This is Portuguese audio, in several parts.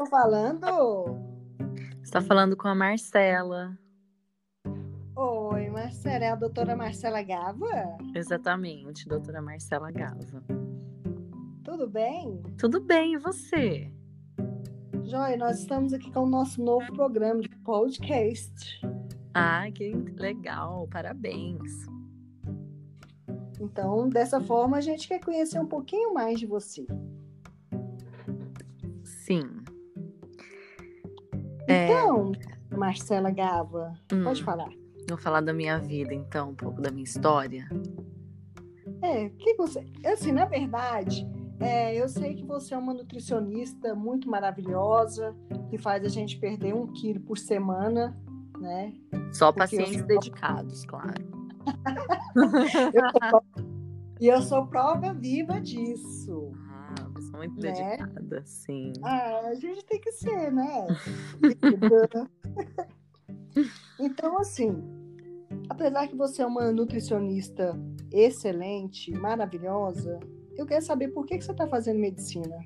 estou falando? Está falando com a Marcela. Oi, Marcela, é a doutora Marcela Gava? Exatamente, doutora Marcela Gava. Tudo bem? Tudo bem, e você? Joia, nós estamos aqui com o nosso novo programa de podcast. Ah, que legal, parabéns. Então, dessa forma, a gente quer conhecer um pouquinho mais de você. Sim. Então, Marcela Gava, Hum. pode falar. Vou falar da minha vida, então, um pouco da minha história. É, que você. Assim, na verdade, é, eu sei que você é uma nutricionista muito maravilhosa, que faz a gente perder um quilo por semana, né? Só Porque pacientes dedicados, claro. Eu sou e eu sou prova viva disso. Muito Né? dedicada, sim. Ah, a gente tem que ser, né? então, assim, apesar que você é uma nutricionista excelente, maravilhosa, eu quero saber por que, que você está fazendo medicina.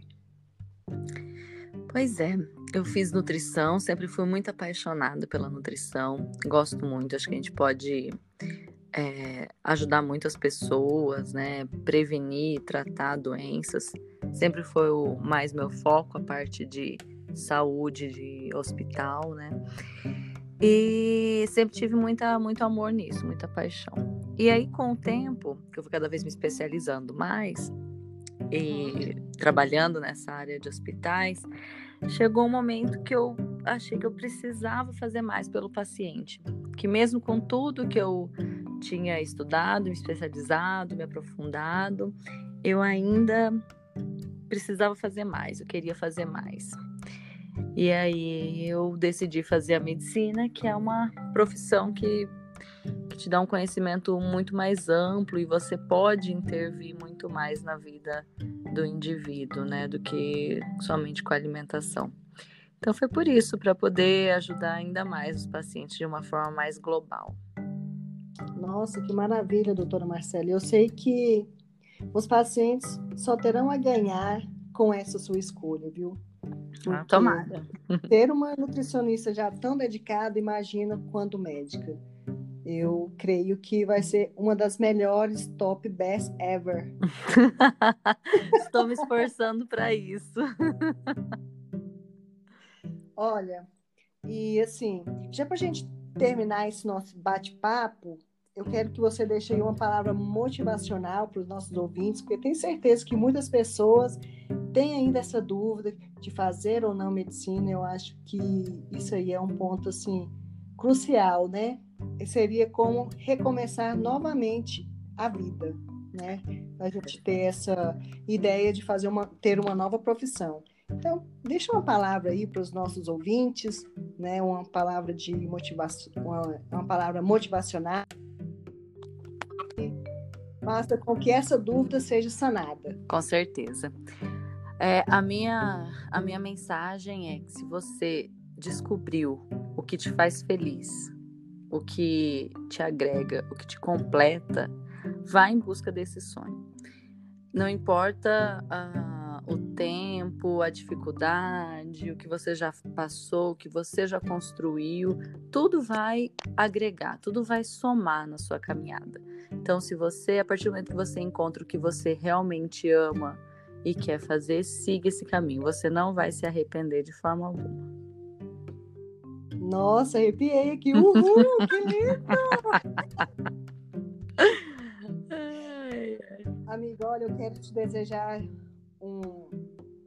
Pois é, eu fiz nutrição, sempre fui muito apaixonada pela nutrição, gosto muito, acho que a gente pode é, ajudar muito as pessoas, né? Prevenir, tratar doenças. Sempre foi o mais meu foco, a parte de saúde, de hospital, né? E sempre tive muita, muito amor nisso, muita paixão. E aí, com o tempo, que eu fui cada vez me especializando mais e trabalhando nessa área de hospitais, chegou um momento que eu achei que eu precisava fazer mais pelo paciente. Que mesmo com tudo que eu tinha estudado, me especializado, me aprofundado, eu ainda precisava fazer mais, eu queria fazer mais. E aí eu decidi fazer a medicina, que é uma profissão que, que te dá um conhecimento muito mais amplo e você pode intervir muito mais na vida do indivíduo, né, do que somente com a alimentação. Então foi por isso, para poder ajudar ainda mais os pacientes de uma forma mais global. Nossa, que maravilha, doutora Marcela. Eu sei que os pacientes só terão a ganhar com essa sua escolha, viu? Ah, tomara. Ter uma nutricionista já tão dedicada, imagina quando médica. Eu creio que vai ser uma das melhores top best ever. Estou me esforçando para isso. Olha, e assim, já para a gente terminar esse nosso bate-papo, eu quero que você deixe aí uma palavra motivacional para os nossos ouvintes, porque tenho certeza que muitas pessoas têm ainda essa dúvida de fazer ou não medicina. Eu acho que isso aí é um ponto assim crucial, né? Seria como recomeçar novamente a vida, né? A gente ter essa ideia de fazer uma ter uma nova profissão. Então, deixa uma palavra aí para os nossos ouvintes, né? Uma palavra de motivação, uma, uma palavra motivacional. Faça com que essa dúvida seja sanada. Com certeza. É, a, minha, a minha mensagem é que se você descobriu o que te faz feliz, o que te agrega, o que te completa, vá em busca desse sonho. Não importa ah, o tempo, a dificuldade, o que você já passou, o que você já construiu, tudo vai agregar, tudo vai somar na sua caminhada. Então, se você, a partir do momento que você encontra o que você realmente ama e quer fazer, siga esse caminho. Você não vai se arrepender de forma alguma. Nossa, arrepiei aqui. Uhul, que lindo! Amiga, olha, eu quero te desejar um,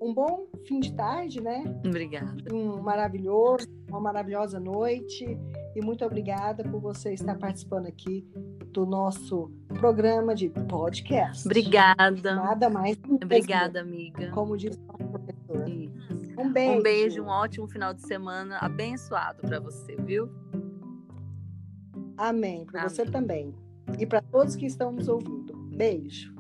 um bom fim de tarde, né? Obrigada. Um maravilhoso, uma maravilhosa noite. E muito obrigada por você estar participando aqui do nosso programa de podcast. Obrigada. Nada mais. mesmo, Obrigada, amiga. Como diz o nosso professor. Isso. Um beijo. Um beijo, um ótimo final de semana abençoado para você, viu? Amém. Para você também. E para todos que estão nos ouvindo. Beijo.